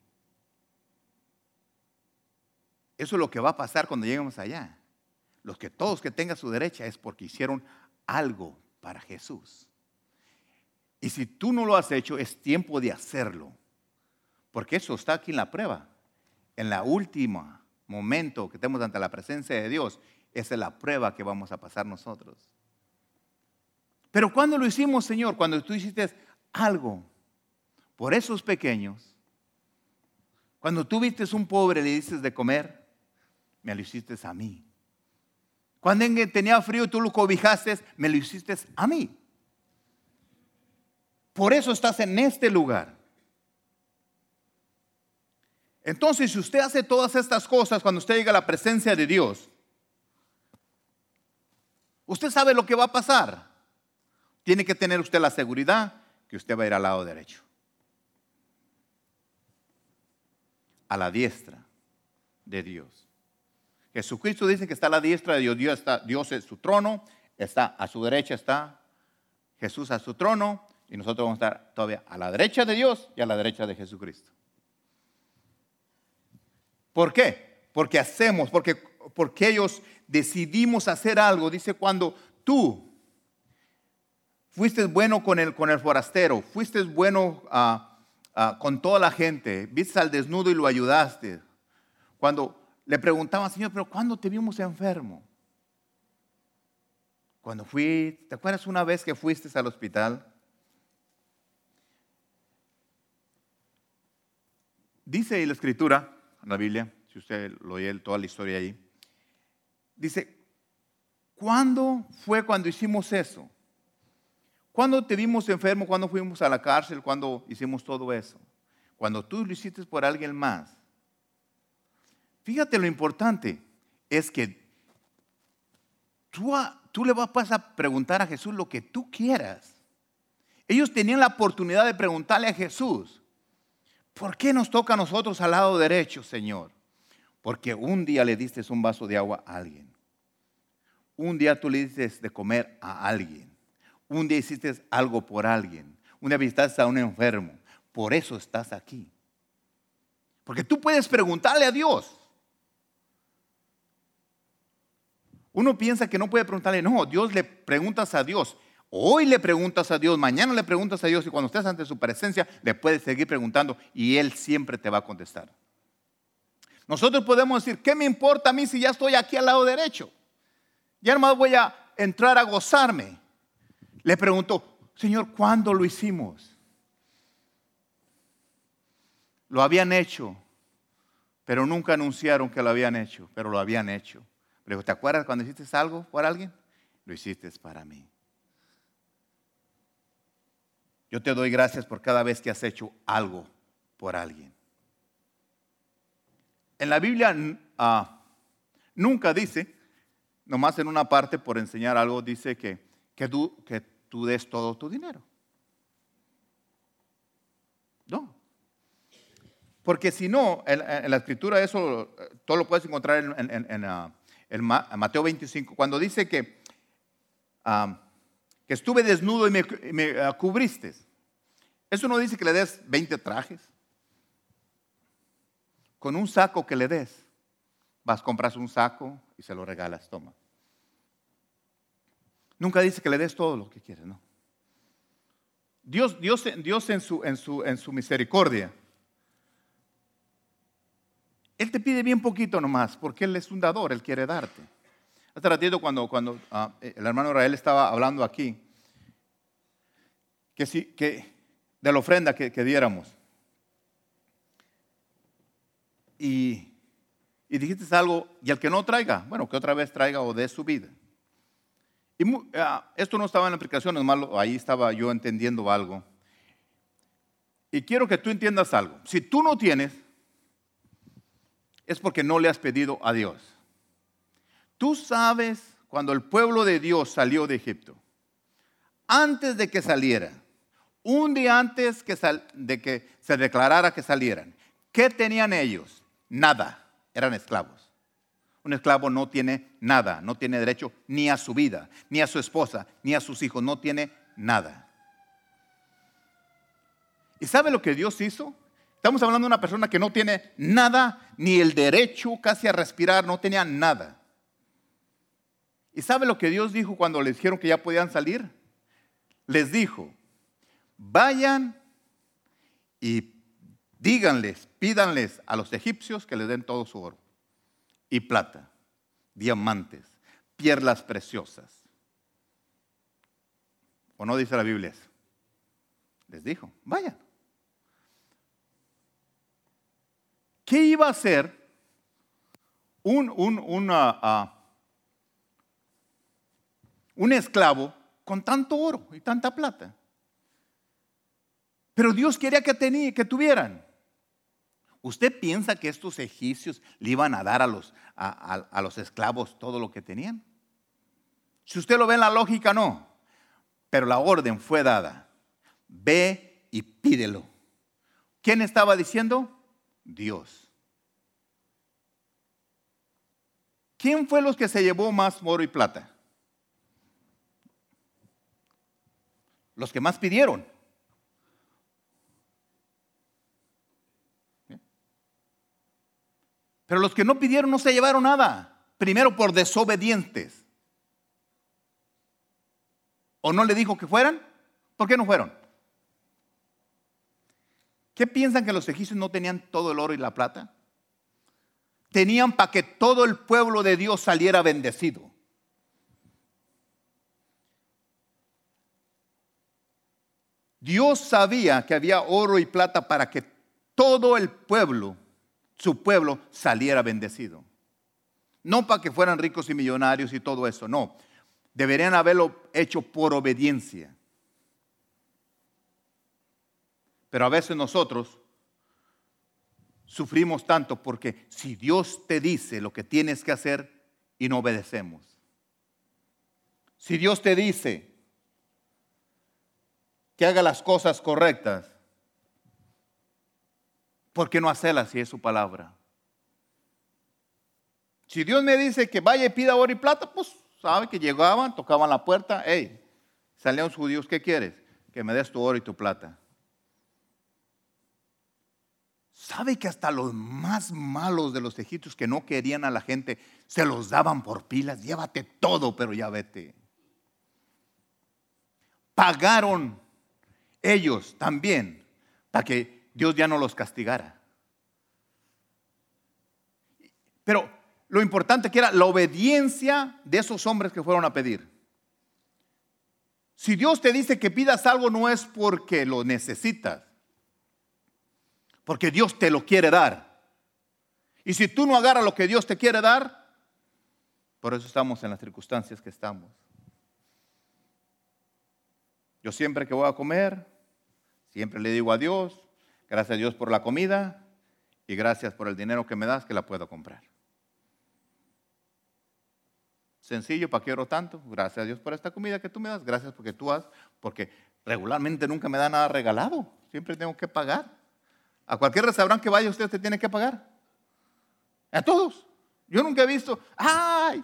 Eso es lo que va a pasar cuando lleguemos allá. Los que todos que tengan su derecha es porque hicieron algo para Jesús. Y si tú no lo has hecho, es tiempo de hacerlo. Porque eso está aquí en la prueba. En la última momento que estemos ante la presencia de Dios, esa es la prueba que vamos a pasar nosotros. Pero cuando lo hicimos, Señor, cuando tú hiciste algo por esos pequeños, cuando tú viste un pobre y le dices de comer, me lo hiciste a mí. Cuando tenía frío tú lo cobijaste, me lo hiciste a mí. Por eso estás en este lugar. Entonces, si usted hace todas estas cosas cuando usted llega a la presencia de Dios, usted sabe lo que va a pasar. Tiene que tener usted la seguridad que usted va a ir al lado derecho. A la diestra de Dios. Jesucristo dice que está a la diestra de Dios. Dios, es su trono, está a su derecha, está Jesús a su trono y nosotros vamos a estar todavía a la derecha de Dios y a la derecha de Jesucristo. ¿Por qué? Porque hacemos, porque, porque ellos decidimos hacer algo. Dice cuando tú Fuiste bueno con el, con el forastero, fuiste bueno ah, ah, con toda la gente, viste al desnudo y lo ayudaste. Cuando le preguntaban, Señor, pero ¿cuándo te vimos enfermo? Cuando fui, ¿te acuerdas una vez que fuiste al hospital? Dice la escritura, en la Biblia, si usted lo oye toda la historia ahí, dice, ¿cuándo fue cuando hicimos eso? ¿Cuándo te vimos enfermo? ¿Cuándo fuimos a la cárcel? ¿Cuándo hicimos todo eso? Cuando tú lo hiciste por alguien más. Fíjate lo importante es que tú, tú le vas a preguntar a Jesús lo que tú quieras. Ellos tenían la oportunidad de preguntarle a Jesús, ¿por qué nos toca a nosotros al lado derecho, Señor? Porque un día le diste un vaso de agua a alguien. Un día tú le diste de comer a alguien. Un día hiciste algo por alguien. Un día visitaste a un enfermo. Por eso estás aquí. Porque tú puedes preguntarle a Dios. Uno piensa que no puede preguntarle, no, Dios le preguntas a Dios. Hoy le preguntas a Dios, mañana le preguntas a Dios y cuando estés ante su presencia le puedes seguir preguntando y Él siempre te va a contestar. Nosotros podemos decir, ¿qué me importa a mí si ya estoy aquí al lado derecho? Ya nomás voy a entrar a gozarme. Le pregunto, Señor, ¿cuándo lo hicimos? Lo habían hecho, pero nunca anunciaron que lo habían hecho, pero lo habían hecho. Le digo, ¿te acuerdas cuando hiciste algo por alguien? Lo hiciste para mí. Yo te doy gracias por cada vez que has hecho algo por alguien. En la Biblia ah, nunca dice, nomás en una parte por enseñar algo, dice que, que, tú, que tú des todo tu dinero. No. Porque si no, en, la escritura eso, todo lo puedes encontrar en, ah, Mateo 25, cuando dice que, ah, que estuve desnudo y me, cubriste. Eso no dice que le des 20 trajes con un saco que le des, vas, compras un saco y se lo regalas, toma. Nunca dice que le des todo lo que quieres, ¿no? Dios, Dios, Dios en, su, en, su, en su misericordia, Él te pide bien poquito nomás, porque Él es un dador, Él quiere darte. Hace ratito cuando, cuando ah, el hermano Rael estaba hablando aquí, que, si, que de la ofrenda que, que diéramos. y, dijiste algo, y el que no traiga, bueno, que otra vez traiga o dé su vida. Y ah, esto no estaba en la aplicación, malo, ahí estaba yo entendiendo algo. Y quiero que tú entiendas algo. Si tú no tienes, es porque no le has pedido a Dios. Tú sabes cuando el pueblo de Dios salió de Egipto, antes de que saliera, un día antes de que se declarara que salieran, ¿qué tenían ellos? nada, eran esclavos. Un esclavo no tiene nada, no tiene derecho ni a su vida, ni a su esposa, ni a sus hijos, no tiene nada. ¿Y sabe lo que Dios hizo? Estamos hablando de una persona que no tiene nada, ni el derecho casi a respirar, no tenía nada. ¿Y sabe lo que Dios dijo cuando les dijeron que ya podían salir? Les dijo, vayan y díganles, pídanles a los egipcios que les den todo su oro y plata, diamantes, pierlas preciosas. ¿O no dice la Biblia eso? Les dijo, vayan. ¿Qué iba a hacer un, un, ah, un esclavo con tanto oro y tanta plata? Pero Dios quería que, tenía, que tuvieran. ¿Usted piensa que estos egipcios le iban a dar a los, a, los esclavos todo lo que tenían? Si usted lo ve en la lógica, no. Pero la orden fue dada. Ve y pídelo. ¿Quién estaba diciendo? Dios. ¿Quién fue los que se llevó más oro y plata? Los que más pidieron. Pero los que no pidieron no se llevaron nada. Primero por desobedientes. ¿O no le dijo que fueran? ¿Por qué no fueron? ¿Qué piensan que los egipcios no tenían todo el oro y la plata? Tenían para que todo el pueblo de Dios saliera bendecido. Dios sabía que había oro y plata para que todo el pueblo su pueblo saliera bendecido. No para que fueran ricos y millonarios y todo eso, no. Deberían haberlo hecho por obediencia. Pero a veces nosotros sufrimos tanto porque si Dios te dice lo que tienes que hacer y no obedecemos. Si Dios te dice que haga las cosas correctas ¿por qué no hacerla si es su palabra? Si Dios me dice que vaya y pida oro y plata, pues sabe que llegaban, tocaban la puerta, hey, salían los judíos, ¿qué quieres? Que me des tu oro y tu plata. ¿Sabe que hasta los más malos de los egipcios que no querían a la gente se los daban por pilas? Llévate todo, pero ya vete. pagaron ellos también para que Dios ya no los castigara. Pero lo importante que era la obediencia de esos hombres que fueron a pedir. Si Dios te dice que pidas algo no es porque lo necesitas, porque Dios te lo quiere dar. Y si tú no agarras lo que Dios te quiere dar, por eso estamos en las circunstancias que estamos. Yo siempre que voy a comer, siempre le digo a Dios, gracias a Dios por la comida y gracias por el dinero que me das que la puedo comprar. Sencillo, ¿para qué oro tanto? Gracias a Dios por esta comida que tú me das. Gracias porque tú has, porque regularmente nunca me da nada regalado. Siempre tengo que pagar. A cualquier restaurante que vaya usted, te tiene que pagar. A todos. Yo nunca he visto, ay,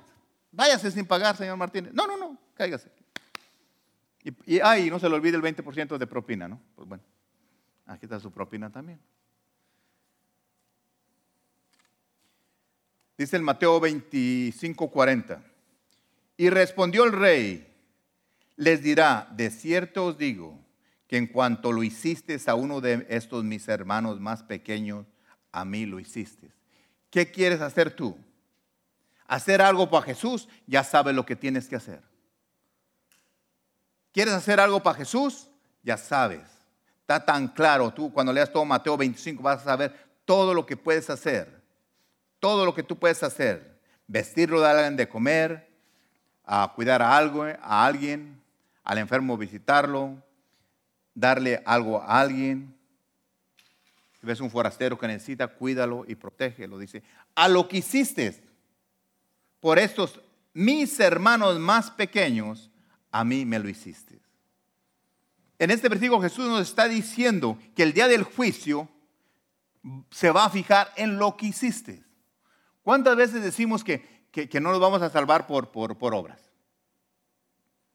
váyase sin pagar, señor Martínez. No, no, no, cáigase. Y, y ay, no se le olvide el 20% de propina, ¿no? Pues bueno, aquí está su propina también. Dice el Mateo 25, 40. Y respondió el rey, les dirá, de cierto os digo, que en cuanto lo hiciste a uno de estos mis hermanos más pequeños, a mí lo hiciste. ¿Qué quieres hacer tú? Hacer algo para Jesús, ya sabes lo que tienes que hacer. ¿Quieres hacer algo para Jesús? Ya sabes. Está tan claro. Tú cuando leas todo Mateo 25 vas a saber todo lo que puedes hacer. Todo lo que tú puedes hacer. Vestirlo alguien de comer, a cuidar a, algo, a alguien, al enfermo visitarlo, darle algo a alguien. Si ves un forastero que necesita, cuídalo y protégelo. Dice, a lo que hiciste por estos mis hermanos más pequeños, a mí me lo hiciste. En este versículo Jesús nos está diciendo que el día del juicio se va a fijar en lo que hiciste. ¿Cuántas veces decimos que que, no nos vamos a salvar por, por, por obras.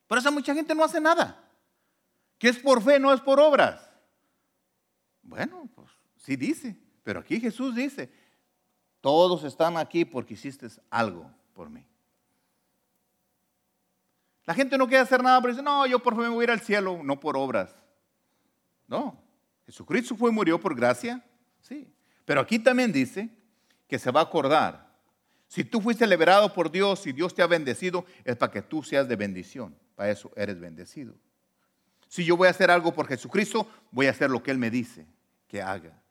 Pero esa mucha gente no hace nada. Que es por fe, no es por obras. Bueno, pues sí dice, pero aquí Jesús dice, todos están aquí porque hiciste algo por mí. La gente no quiere hacer nada, pero dice, no, yo por fe me voy a ir al cielo, no por obras. No, Jesucristo fue y murió por gracia, sí. Pero aquí también dice que se va a acordar si tú fuiste liberado por Dios y Dios te ha bendecido, es para que tú seas de bendición. Para eso eres bendecido. Si yo voy a hacer algo por Jesucristo, voy a hacer lo que Él me dice que haga.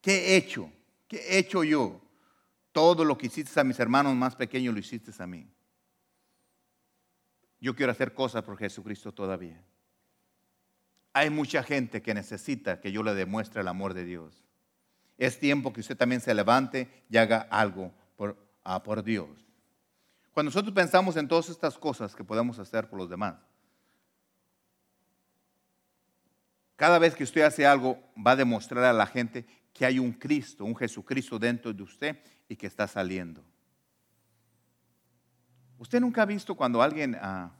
¿Qué he hecho? ¿Qué he hecho yo? Todo lo que hiciste a mis hermanos más pequeños lo hiciste a mí. Yo quiero hacer cosas por Jesucristo todavía. Hay mucha gente que necesita que yo le demuestre el amor de Dios. Es tiempo que usted también se levante y haga algo por Ah, por Dios. Cuando nosotros pensamos en todas estas cosas que podemos hacer por los demás, cada vez que usted hace algo va a demostrar a la gente que hay un Cristo, un Jesucristo dentro de usted y que está saliendo. Usted nunca ha visto cuando alguien, ah,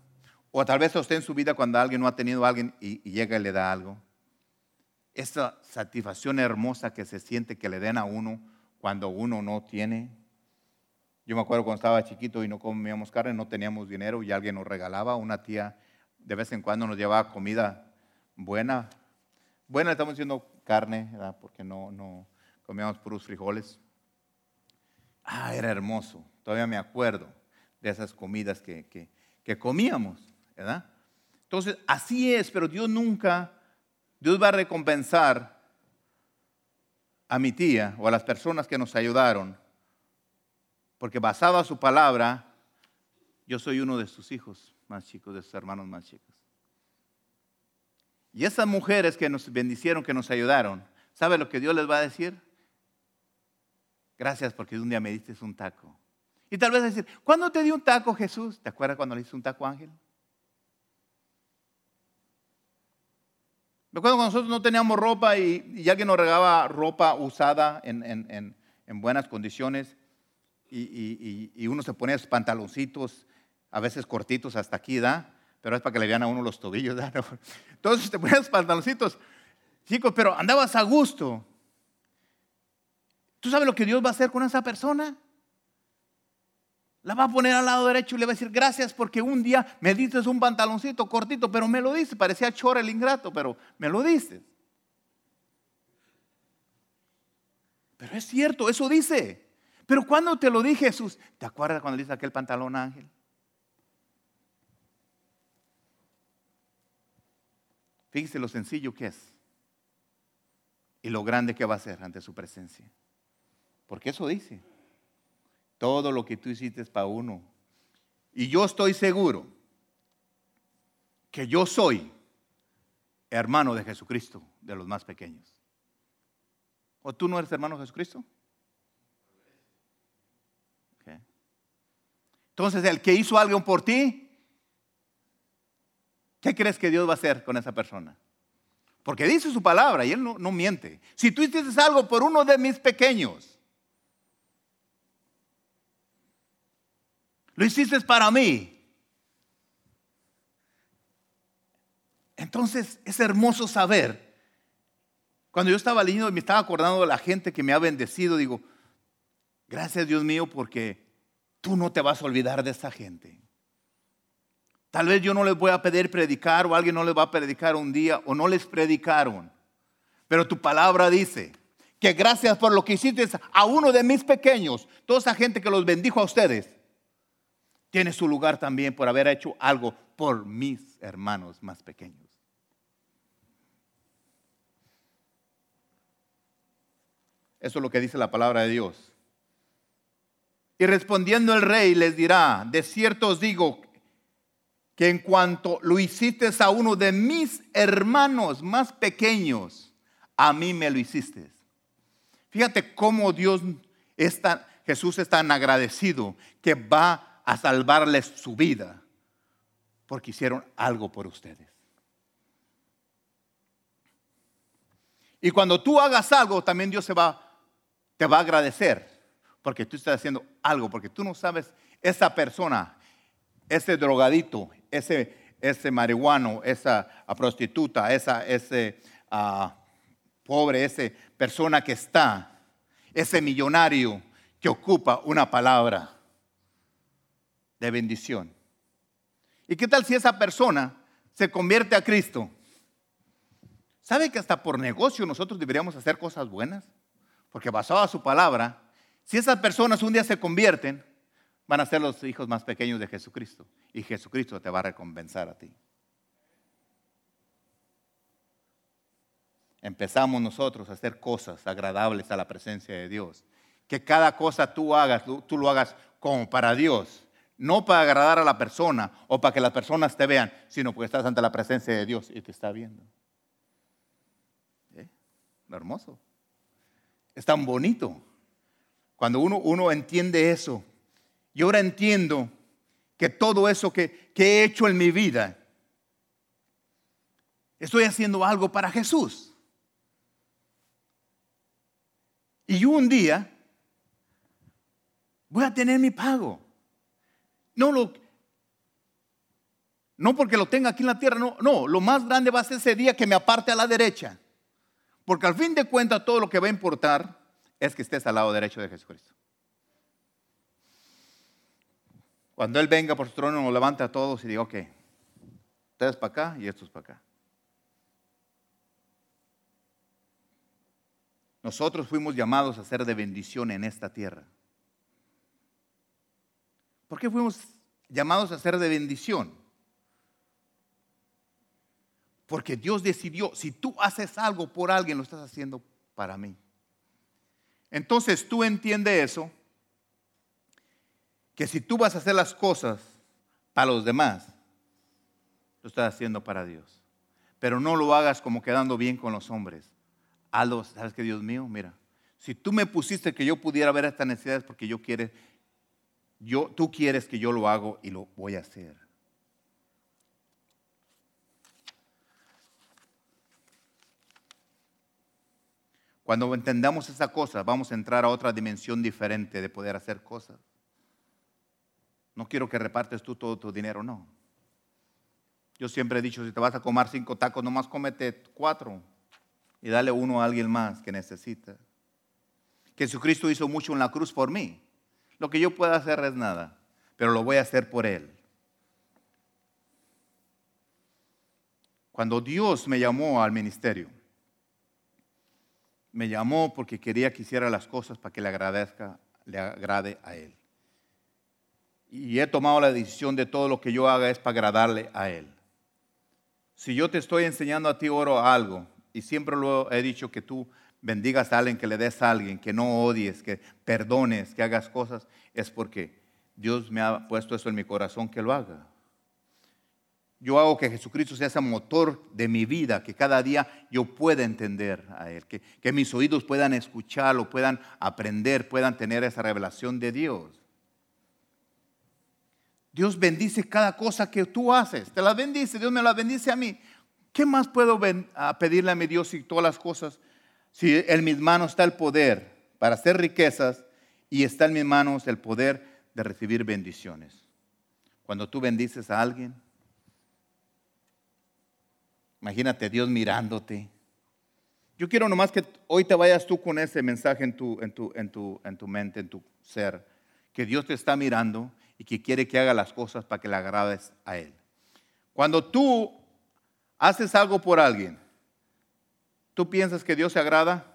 o tal vez usted en su vida cuando alguien no ha tenido a alguien y, llega y le da algo, esa satisfacción hermosa que se siente que le den a uno cuando uno no tiene. Yo me acuerdo cuando estaba chiquito y no comíamos carne, no teníamos dinero y alguien nos regalaba, una tía de vez en cuando nos llevaba comida buena. Buena, estamos diciendo carne, ¿verdad? porque no, no comíamos puros frijoles. Ah, era hermoso. Todavía me acuerdo de esas comidas que, que, comíamos, ¿verdad? Entonces, así es, pero Dios nunca, Dios va a recompensar a mi tía o a las personas que nos ayudaron porque basado a su palabra, yo soy uno de sus hijos más chicos, de sus hermanos más chicos. Y esas mujeres que nos bendicieron, que nos ayudaron, ¿sabe lo que Dios les va a decir? Gracias porque un día me diste un taco. Y tal vez decir, ¿cuándo te di un taco Jesús? ¿Te acuerdas cuando le hice un taco Ángel? Me acuerdo cuando nosotros no teníamos ropa y, alguien nos regalaba ropa usada en, en buenas condiciones y, uno se pone esos pantaloncitos, a veces cortitos hasta aquí, ¿da? Pero es para que le vean a uno los tobillos, ¿da? <laughs> Entonces te pones pantaloncitos, chicos, pero andabas a gusto. ¿Tú sabes lo que Dios va a hacer con esa persona? La va a poner al lado derecho y le va a decir, gracias porque un día me diste un pantaloncito cortito, pero me lo diste. Parecía chora el ingrato, pero me lo diste. Pero es cierto, eso dice. Pero cuando te lo dije Jesús, ¿te acuerdas cuando le aquel pantalón ángel? Fíjese lo sencillo que es y lo grande que va a ser ante su presencia. Porque eso dice, todo lo que tú hiciste es para uno. Y yo estoy seguro que yo soy hermano de Jesucristo, de los más pequeños. ¿O tú no eres hermano de Jesucristo? Entonces, el que hizo algo por ti, ¿qué crees que Dios va a hacer con esa persona? Porque dice su palabra y Él no, no miente. Si tú hiciste algo por uno de mis pequeños, lo hiciste para mí. Entonces es hermoso saber. Cuando yo estaba leyendo me estaba acordando de la gente que me ha bendecido, digo, gracias Dios mío porque tú no te vas a olvidar de esa gente. Tal vez yo no les voy a pedir predicar o alguien no les va a predicar un día o no les predicaron. Pero tu palabra dice que gracias por lo que hiciste a uno de mis pequeños, toda esa gente que los bendijo a ustedes, tiene su lugar también por haber hecho algo por mis hermanos más pequeños. Eso es lo que dice la palabra de Dios. Y respondiendo el rey les dirá, de cierto os digo que en cuanto lo hiciste a uno de mis hermanos más pequeños, a mí me lo hiciste. Fíjate cómo Dios está, Jesús es tan agradecido que va a salvarles su vida porque hicieron algo por ustedes. Y cuando tú hagas algo, también Dios se va, te va a agradecer porque tú estás haciendo algo, porque tú no sabes esa persona, ese drogadito, ese, ese marihuano, esa prostituta, esa, ese uh, pobre, esa persona que está, ese millonario que ocupa una palabra de bendición. ¿Y qué tal si esa persona se convierte a Cristo? ¿Sabe que hasta por negocio nosotros deberíamos hacer cosas buenas? Porque basado a su palabra, si esas personas un día se convierten, van a ser los hijos más pequeños de Jesucristo. Y Jesucristo te va a recompensar a ti. Empezamos nosotros a hacer cosas agradables a la presencia de Dios. Que cada cosa tú hagas, tú, lo hagas como para Dios. No para agradar a la persona o para que las personas te vean, sino porque estás ante la presencia de Dios y te está viendo. ¿Eh? hermoso. Es tan bonito. Cuando uno, uno entiende eso, y ahora entiendo que todo eso que, he hecho en mi vida, estoy haciendo algo para Jesús. Y un día voy a tener mi pago. No lo no porque lo tenga aquí en la tierra, no, no, lo más grande va a ser ese día que me aparte a la derecha. Porque al fin de cuentas todo lo que va a importar es que estés al lado derecho de Jesucristo. Cuando Él venga por su trono, nos levanta a todos y diga, ok, ustedes para acá y estos para acá. Nosotros fuimos llamados a ser de bendición en esta tierra. ¿Por qué fuimos llamados a ser de bendición? Porque Dios decidió, si tú haces algo por alguien, lo estás haciendo para mí. Entonces tú entiendes eso que si tú vas a hacer las cosas para los demás, lo estás haciendo para Dios. Pero no lo hagas como quedando bien con los hombres. Hazlo, ¿sabes que Dios mío? Mira, si tú me pusiste que yo pudiera ver estas necesidades porque yo quiero, yo, tú quieres que yo lo hago y lo voy a hacer. Cuando entendamos esa cosa, vamos a entrar a otra dimensión diferente de poder hacer cosas. No quiero que repartes tú todo tu dinero, no. Yo siempre he dicho, si te vas a comer cinco tacos, nomás cómete cuatro y dale uno a alguien más que necesita. Jesucristo hizo mucho en la cruz por mí. Lo que yo pueda hacer es nada. pero lo voy a hacer por Él. Cuando Dios me llamó al ministerio, me llamó porque quería que hiciera las cosas para que le agradezca, le agrade a Él. Y he tomado la decisión de todo lo que yo haga es para agradarle a Él. Si yo te estoy enseñando a ti oro algo, y siempre lo he dicho que tú bendigas a alguien, que le des a alguien, que no odies, que perdones, que hagas cosas, es porque Dios me ha puesto eso en mi corazón que lo haga. Yo hago que Jesucristo sea ese motor de mi vida, que cada día yo pueda entender a Él, que, que mis oídos puedan escucharlo, puedan aprender, puedan tener esa revelación de Dios. Dios bendice cada cosa que tú haces, te la bendice, Dios me la bendice a mí. ¿Qué más puedo pedirle a mi Dios y todas las cosas? Si en mis manos está el poder para hacer riquezas y está en mis manos el poder de recibir bendiciones. Cuando tú bendices a alguien, Imagínate Dios mirándote. Yo quiero nomás que hoy te vayas tú con ese mensaje en tu, en tu, en tu, en tu mente, en tu ser, que Dios te está mirando y que quiere que haga las cosas para que le agrades a Él. Cuando tú haces algo por alguien, ¿tú piensas que Dios se agrada?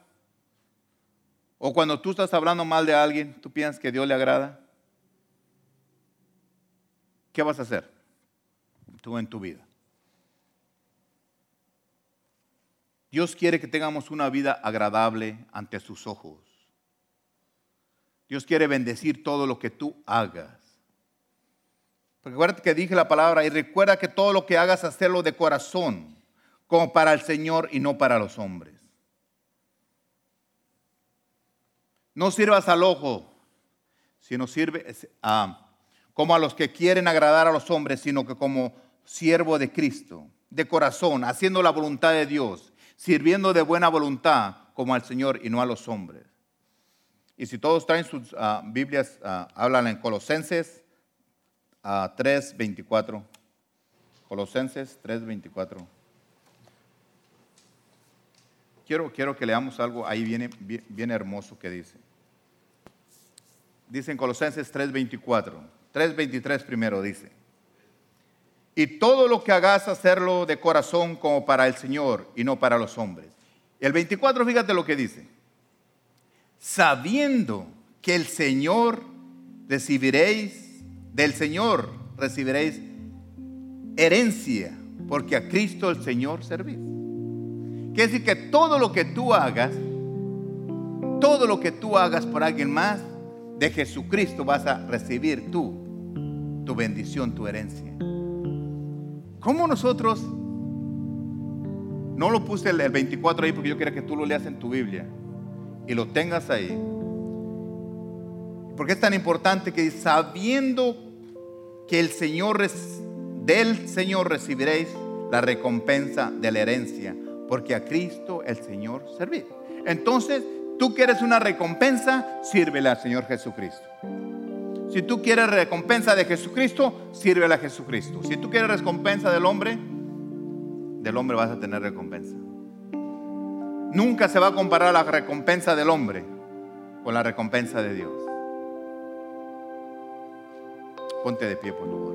O cuando tú estás hablando mal de alguien, ¿tú piensas que Dios le agrada? ¿Qué vas a hacer tú en tu vida? Dios quiere que tengamos una vida agradable ante sus ojos. Dios quiere bendecir todo lo que tú hagas. Recuerda que dije la palabra y recuerda que todo lo que hagas, hacerlo de corazón, como para el Señor y no para los hombres. No sirvas al ojo, sino sirve como a los que quieren agradar a los hombres, sino que como siervo de Cristo, de corazón, haciendo la voluntad de Dios sirviendo de buena voluntad como al Señor y no a los hombres. Y si todos traen sus ah, Biblias, uh, hablan en Colosenses 3:24. Ah, Colosenses 3:24. Quiero, quiero que leamos algo ahí viene bien, hermoso que dice. Dice en Colosenses 3:24. 3:23 primero dice. Y todo lo que hagas, hacerlo de corazón como para el Señor y no para los hombres. El 24, fíjate lo que dice. Sabiendo que el Señor recibiréis, del Señor recibiréis herencia, porque a Cristo el Señor servís. Quiere decir que todo lo que tú hagas, todo lo que tú hagas por alguien más, de Jesucristo vas a recibir tú, tu bendición, tu herencia. ¿Cómo nosotros, no lo puse el 24 ahí porque yo quería que tú lo leas en tu Biblia y lo tengas ahí? Porque es tan importante que sabiendo que el Señor, del Señor recibiréis la recompensa de la herencia, porque a Cristo el Señor servís. Entonces, tú quieres una recompensa, sírvele al Señor Jesucristo. Si tú quieres recompensa de Jesucristo, sírvele a Jesucristo. Si tú quieres recompensa del hombre, del hombre vas a tener recompensa. Nunca se va a comparar la recompensa del hombre con la recompensa de Dios. Ponte de pie, por favor.